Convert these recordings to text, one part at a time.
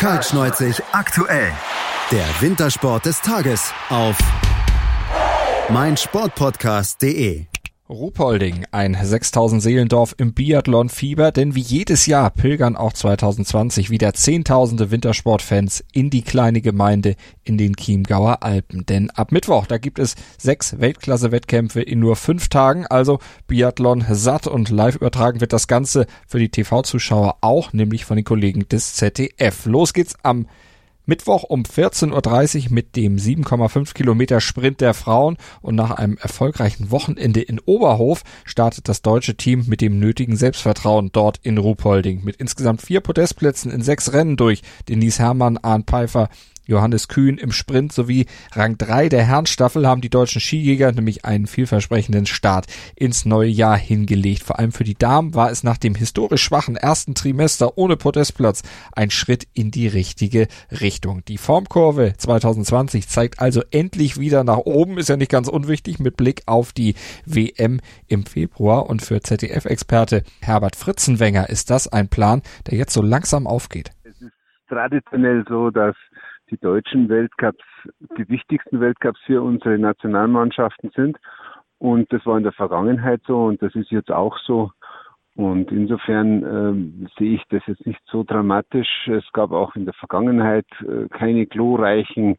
Kaltschneuzig aktuell. Der Wintersport des Tages auf meinsportpodcast.de. Ruhpolding, ein 6000 Seelendorf im Biathlon-Fieber, denn wie jedes Jahr pilgern auch 2020 wieder Zehntausende Wintersportfans in die kleine Gemeinde in den Chiemgauer Alpen. Denn ab Mittwoch, da gibt es sechs Weltklasse-Wettkämpfe in nur fünf Tagen, also Biathlon satt und live übertragen wird das Ganze für die TV-Zuschauer auch, nämlich von den Kollegen des ZDF. Los geht's am Mittwoch um 14.30 Uhr mit dem 7,5 Kilometer Sprint der Frauen und nach einem erfolgreichen Wochenende in Oberhof startet das deutsche Team mit dem nötigen Selbstvertrauen dort in Ruhpolding mit insgesamt vier Podestplätzen in sechs Rennen durch. Denise Herrmann, Arndt Pfeiffer, Johannes Kühn im Sprint sowie Rang 3 der Herrenstaffel haben die deutschen Skijäger nämlich einen vielversprechenden Start ins neue Jahr hingelegt. Vor allem für die Damen war es nach dem historisch schwachen ersten Trimester ohne Podestplatz ein Schritt in die richtige Richtung. Die Formkurve 2020 zeigt also endlich wieder nach oben, ist ja nicht ganz unwichtig mit Blick auf die WM im Februar und für ZDF-Experte Herbert Fritzenwenger ist das ein Plan, der jetzt so langsam aufgeht. Es ist traditionell so, dass die deutschen Weltcups die wichtigsten Weltcups für unsere Nationalmannschaften sind. Und das war in der Vergangenheit so und das ist jetzt auch so. Und insofern ähm, sehe ich das jetzt nicht so dramatisch. Es gab auch in der Vergangenheit äh, keine glorreichen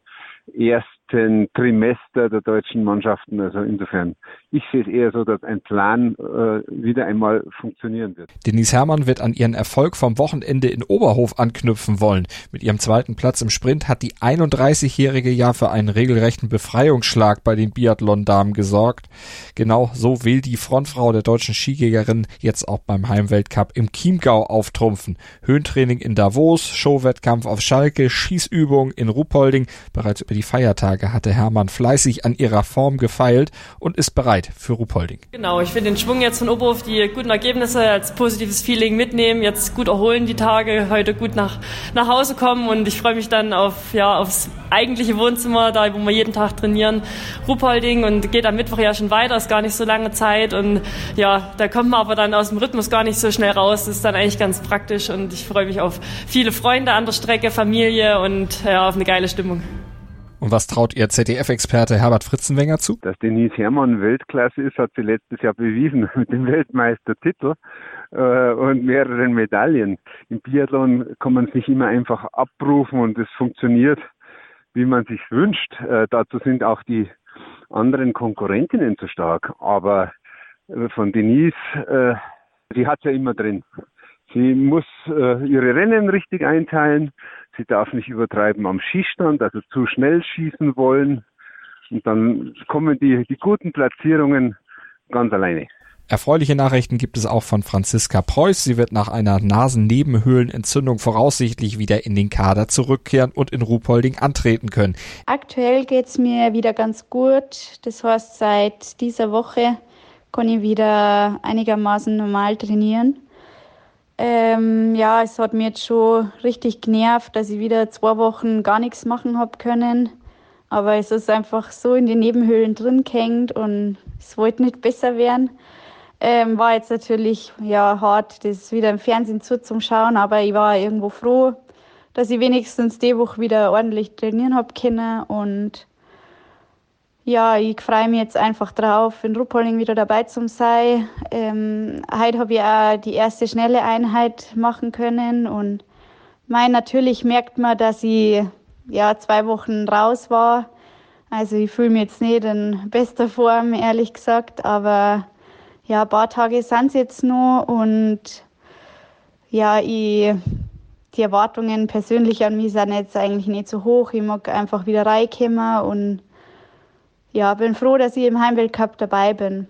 ersten Trimester der deutschen Mannschaften. Also insofern, ich sehe es eher so, dass ein Plan äh, wieder einmal funktionieren wird. Denise Herrmann wird an ihren Erfolg vom Wochenende in Oberhof anknüpfen wollen. Mit ihrem zweiten Platz im Sprint hat die 31-jährige Jahr für einen regelrechten Befreiungsschlag bei den Biathlon-Damen gesorgt. Genau so will die Frontfrau der deutschen Skijägerin jetzt auch beim Heimweltcup im Chiemgau auftrumpfen. Höhentraining in Davos, Showwettkampf auf Schalke, Schießübung in Ruhpolding. Bereits über die Feiertage hatte Hermann fleißig an ihrer Form gefeilt und ist bereit für Ruhpolding. Genau, ich will den Schwung jetzt von Oberhof, die guten Ergebnisse als positives Feeling mitnehmen, jetzt gut erholen die Tage, heute gut nach, nach Hause kommen und ich freue mich dann auf, ja, aufs eigentliche Wohnzimmer, da wo wir jeden Tag trainieren, Ruhpolding und geht am Mittwoch ja schon weiter, ist gar nicht so lange Zeit und ja, da kommt man aber dann aus dem Rhythmus gar nicht so schnell raus, das ist dann eigentlich ganz praktisch und ich freue mich auf viele Freunde an der Strecke, Familie und ja, auf eine geile Stimmung. Und was traut Ihr ZDF-Experte Herbert Fritzenwenger zu? Dass Denise Herrmann Weltklasse ist, hat sie letztes Jahr bewiesen mit dem Weltmeistertitel äh, und mehreren Medaillen. Im Biathlon kann man es nicht immer einfach abrufen und es funktioniert, wie man sich wünscht. Äh, dazu sind auch die anderen Konkurrentinnen zu stark. Aber äh, von Denise, äh, sie hat ja immer drin. Sie muss äh, ihre Rennen richtig einteilen. Sie darf nicht übertreiben am Schießstand, also zu schnell schießen wollen. Und dann kommen die, die guten Platzierungen ganz alleine. Erfreuliche Nachrichten gibt es auch von Franziska Preuß. Sie wird nach einer Nasennebenhöhlenentzündung voraussichtlich wieder in den Kader zurückkehren und in Ruhpolding antreten können. Aktuell geht es mir wieder ganz gut. Das heißt, seit dieser Woche kann ich wieder einigermaßen normal trainieren. Ähm, ja, es hat mir jetzt schon richtig genervt, dass ich wieder zwei Wochen gar nichts machen habe können. Aber es ist einfach so in den Nebenhöhlen drin gehängt und es wollte nicht besser werden. Ähm, war jetzt natürlich ja hart, das wieder im Fernsehen zuzuschauen, aber ich war irgendwo froh, dass ich wenigstens die Woche wieder ordentlich trainieren habe können und ja, ich freue mich jetzt einfach drauf, in Ruppolding wieder dabei zu sein. Ähm, heute habe ich auch die erste schnelle Einheit machen können und mein natürlich merkt man, dass ich ja zwei Wochen raus war. Also ich fühle mich jetzt nicht in bester Form, ehrlich gesagt, aber ja, ein paar Tage sind es jetzt noch und ja, ich, die Erwartungen persönlich an mich sind jetzt eigentlich nicht so hoch. Ich mag einfach wieder reinkommen und ja, bin froh, dass ich im Heimweltcup dabei bin.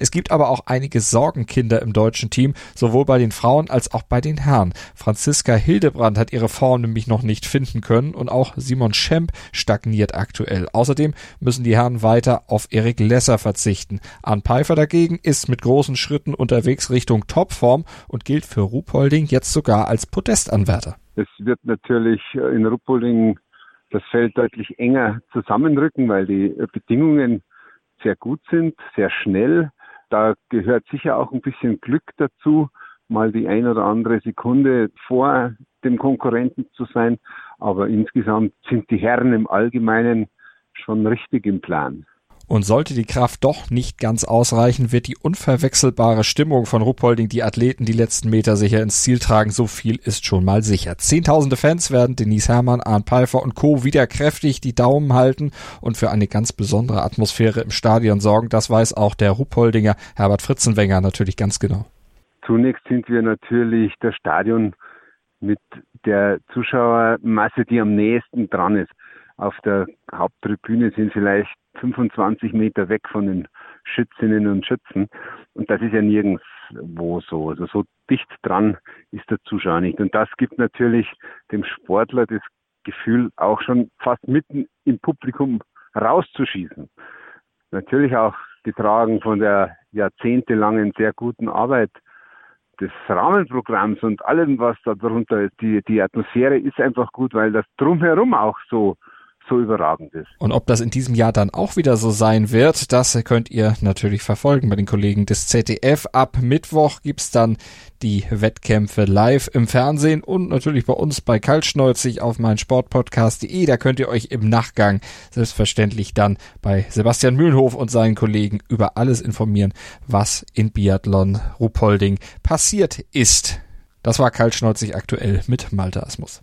Es gibt aber auch einige Sorgenkinder im deutschen Team, sowohl bei den Frauen als auch bei den Herren. Franziska Hildebrand hat ihre Form nämlich noch nicht finden können und auch Simon Schemp stagniert aktuell. Außerdem müssen die Herren weiter auf Erik Lesser verzichten. Arne Pfeiffer dagegen ist mit großen Schritten unterwegs Richtung Topform und gilt für Ruhpolding jetzt sogar als Podestanwärter. Es wird natürlich in Ruhpolding das Feld deutlich enger zusammenrücken, weil die Bedingungen sehr gut sind, sehr schnell. Da gehört sicher auch ein bisschen Glück dazu, mal die ein oder andere Sekunde vor dem Konkurrenten zu sein. Aber insgesamt sind die Herren im Allgemeinen schon richtig im Plan. Und sollte die Kraft doch nicht ganz ausreichen, wird die unverwechselbare Stimmung von Ruppolding die Athleten die letzten Meter sicher ins Ziel tragen. So viel ist schon mal sicher. Zehntausende Fans werden Denise Herrmann, Arndt Pfeiffer und Co. wieder kräftig die Daumen halten und für eine ganz besondere Atmosphäre im Stadion sorgen. Das weiß auch der Ruppoldinger Herbert Fritzenwenger natürlich ganz genau. Zunächst sind wir natürlich das Stadion mit der Zuschauermasse, die am nächsten dran ist. Auf der Haupttribüne sind vielleicht 25 Meter weg von den Schützinnen und Schützen. Und das ist ja nirgendwo so. Also so dicht dran ist der Zuschauer nicht. Und das gibt natürlich dem Sportler das Gefühl, auch schon fast mitten im Publikum rauszuschießen. Natürlich auch getragen von der jahrzehntelangen sehr guten Arbeit des Rahmenprogramms und allem, was da drunter ist. Die, die Atmosphäre ist einfach gut, weil das drumherum auch so so überragend ist. Und ob das in diesem Jahr dann auch wieder so sein wird, das könnt ihr natürlich verfolgen bei den Kollegen des ZDF. Ab Mittwoch gibt's dann die Wettkämpfe live im Fernsehen und natürlich bei uns bei Kaltschneuzig auf mein Sportpodcast.de. Da könnt ihr euch im Nachgang selbstverständlich dann bei Sebastian Mühlenhof und seinen Kollegen über alles informieren, was in Biathlon Ruhpolding passiert ist. Das war Kaltschneuzig aktuell mit Malte Asmus.